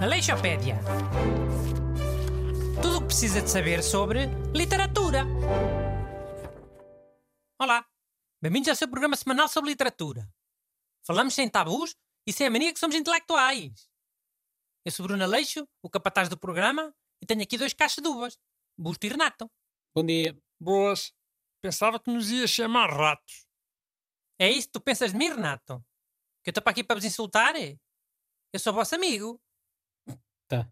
Aleixopédia. Tudo o que precisa de saber sobre literatura. Olá, bem-vindos ao seu programa semanal sobre literatura. Falamos sem tabus e sem a mania que somos intelectuais. Eu sou Bruno Aleixo, o capataz do programa, e tenho aqui dois caixas de uvas, Busto e Renato. Bom dia. Boas. Pensava que nos ia chamar ratos. É isso que tu pensas de mim, Renato? Que eu estou para aqui para vos insultar? Eu sou vosso amigo. Tá.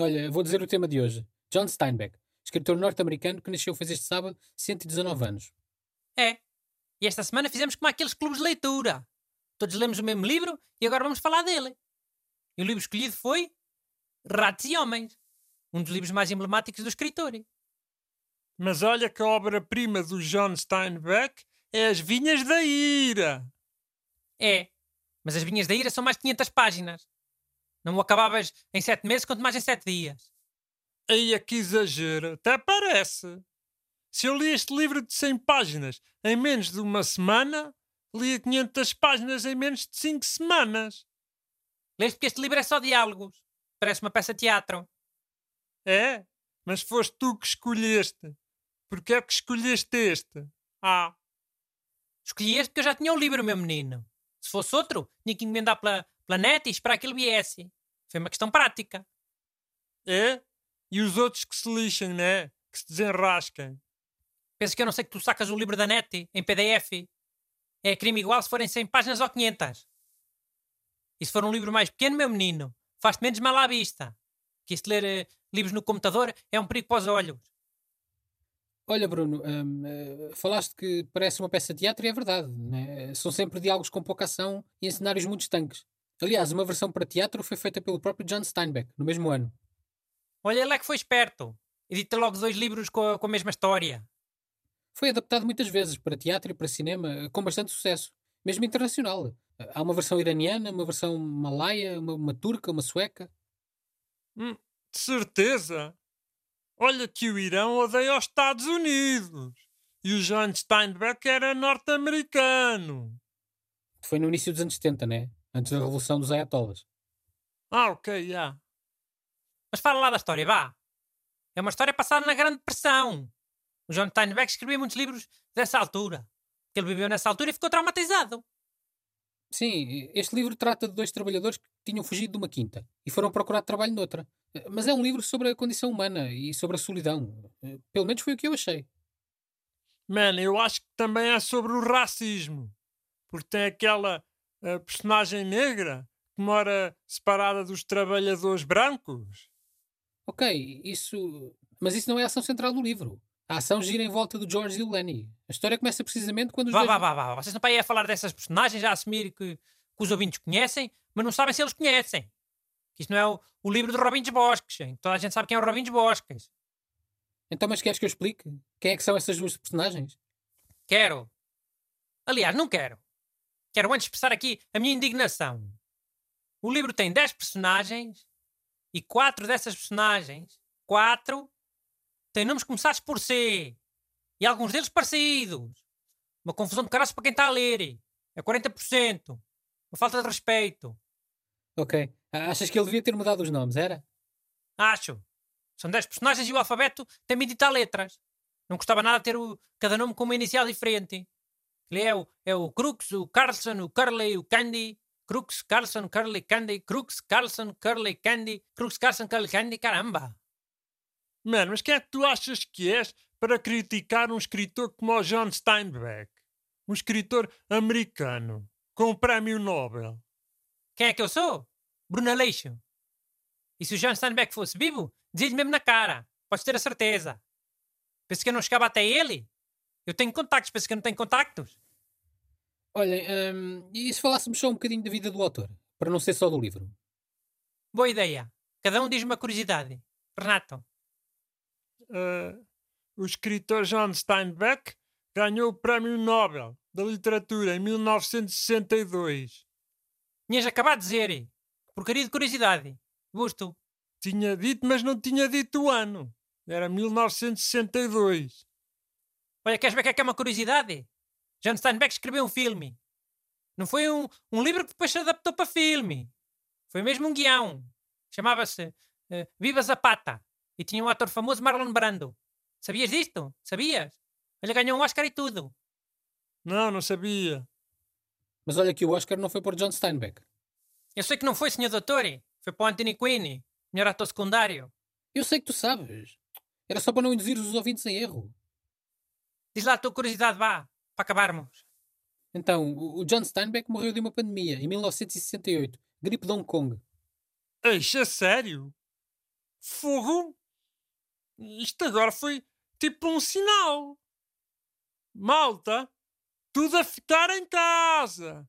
Olha, vou dizer o tema de hoje. John Steinbeck, escritor norte-americano que nasceu fez este sábado 119 anos. É. E esta semana fizemos como aqueles clubes de leitura. Todos lemos o mesmo livro e agora vamos falar dele. E o livro escolhido foi Ratos e Homens, um dos livros mais emblemáticos do escritor. Mas olha que a obra-prima do John Steinbeck é As Vinhas da Ira. É, mas as Vinhas da Ira são mais de 500 páginas. Não o acabavas em sete meses, quanto mais em sete dias. Aí é que exagero, até parece. Se eu li este livro de 100 páginas em menos de uma semana, li 500 páginas em menos de 5 semanas. Leste porque este livro é só diálogos. Parece uma peça de teatro. É? Mas foste tu que escolheste. Porquê é que escolheste este? Ah. Escolhi este porque eu já tinha o livro, meu menino. Se fosse outro, tinha que encomendar pela, pela net e esperar que ele viesse. Foi uma questão prática. É? E os outros que se lixem, né? Que se desenrasquem. Penso que eu não sei que tu sacas o livro da net em PDF. É crime igual se forem 100 páginas ou 500. E se for um livro mais pequeno, meu menino, faz-te menos mal à vista. Que isto ler eh, livros no computador é um perigo para os olhos. Olha, Bruno, hum, eh, falaste que parece uma peça de teatro e é verdade. Né? São sempre diálogos com pouca ação e em cenários muito estanques. Aliás, uma versão para teatro foi feita pelo próprio John Steinbeck, no mesmo ano. Olha, ele é que foi esperto. Edita logo dois livros com a, com a mesma história. Foi adaptado muitas vezes para teatro e para cinema, com bastante sucesso, mesmo internacional. Há uma versão iraniana, uma versão malaia, uma, uma turca, uma sueca. Hum, de certeza. Olha que o Irão odeia os Estados Unidos. E o John Steinbeck era norte-americano. Foi no início dos anos 70, né? Antes da Revolução dos Ayatollahs. Ah, ok, já. Mas fala lá da história, vá. É uma história passada na Grande Depressão. O John Steinbeck escrevia muitos livros dessa altura. Que ele viveu nessa altura e ficou traumatizado. Sim, este livro trata de dois trabalhadores que tinham fugido de uma quinta e foram procurar trabalho noutra. Mas é um livro sobre a condição humana e sobre a solidão. Pelo menos foi o que eu achei. Man, eu acho que também é sobre o racismo. Porque tem aquela uh, personagem negra que mora separada dos trabalhadores brancos. Ok, isso. Mas isso não é a ação central do livro. A ação gira em volta do George e do Lenny. A história começa precisamente quando os Vá, dois... vá, vá, vá. Vocês não podem a falar dessas personagens, a assumir que, que os ouvintes conhecem, mas não sabem se eles conhecem. Que isto não é o, o livro de Robin dos Bosques. Hein? Toda a gente sabe quem é o Robin dos Bosques. Então, mas queres que eu explique? Quem é que são essas duas personagens? Quero. Aliás, não quero. Quero antes expressar aqui a minha indignação. O livro tem 10 personagens e quatro dessas personagens, quatro, têm nomes começados por C e alguns deles parecidos. Uma confusão de caras para quem está a ler. É 40%. Uma falta de respeito. Ok. Achas que ele devia ter mudado os nomes, era? Acho. São 10 personagens e o alfabeto tem 20 e tal letras. Não gostava nada de ter o, cada nome com uma inicial diferente. Ele é o, é o Crux, o Carlson, o Curly, o Candy. Crux, Carlson, Curly, Candy. Crux, Carlson, Curly, Candy. Crux, Carlson, Curly, Candy. Caramba! Mano, mas quem é que tu achas que és para criticar um escritor como o John Steinbeck? Um escritor americano, com o prémio Nobel. Quem é que eu sou? Bruno Aleixo. E se o John Steinbeck fosse vivo, dizia-lhe mesmo na cara. Podes ter a certeza. Pensa que eu não chegava até ele? Eu tenho contactos, pensa que eu não tenho contactos? Olhem, hum, e se falássemos só um bocadinho da vida do autor? Para não ser só do livro. Boa ideia. Cada um diz uma curiosidade. Renato. Uh, o escritor John Steinbeck ganhou o Prémio Nobel da Literatura em 1962. Tinhas acabado de dizer. Porcaria de curiosidade. Busto. Tinha dito, mas não tinha dito o ano. Era 1962. Olha, queres ver o que é que é uma curiosidade? John Steinbeck escreveu um filme. Não foi um, um livro que depois se adaptou para filme. Foi mesmo um guião. Chamava-se uh, Viva Zapata. E tinha um ator famoso, Marlon Brando. Sabias disto? Sabias? Ele ganhou um Oscar e tudo. Não, não sabia. Mas olha que o Oscar não foi por John Steinbeck. Eu sei que não foi, Sr. Doutor. Foi para o Anthony Quinn, melhor ator secundário. Eu sei que tu sabes. Era só para não induzir os ouvintes em erro. Diz lá a tua curiosidade, vá, para acabarmos. Então, o John Steinbeck morreu de uma pandemia em 1968, gripe de Hong Kong. Eixa, sério? Fogo? Isto agora foi tipo um sinal. Malta, tudo a ficar em casa.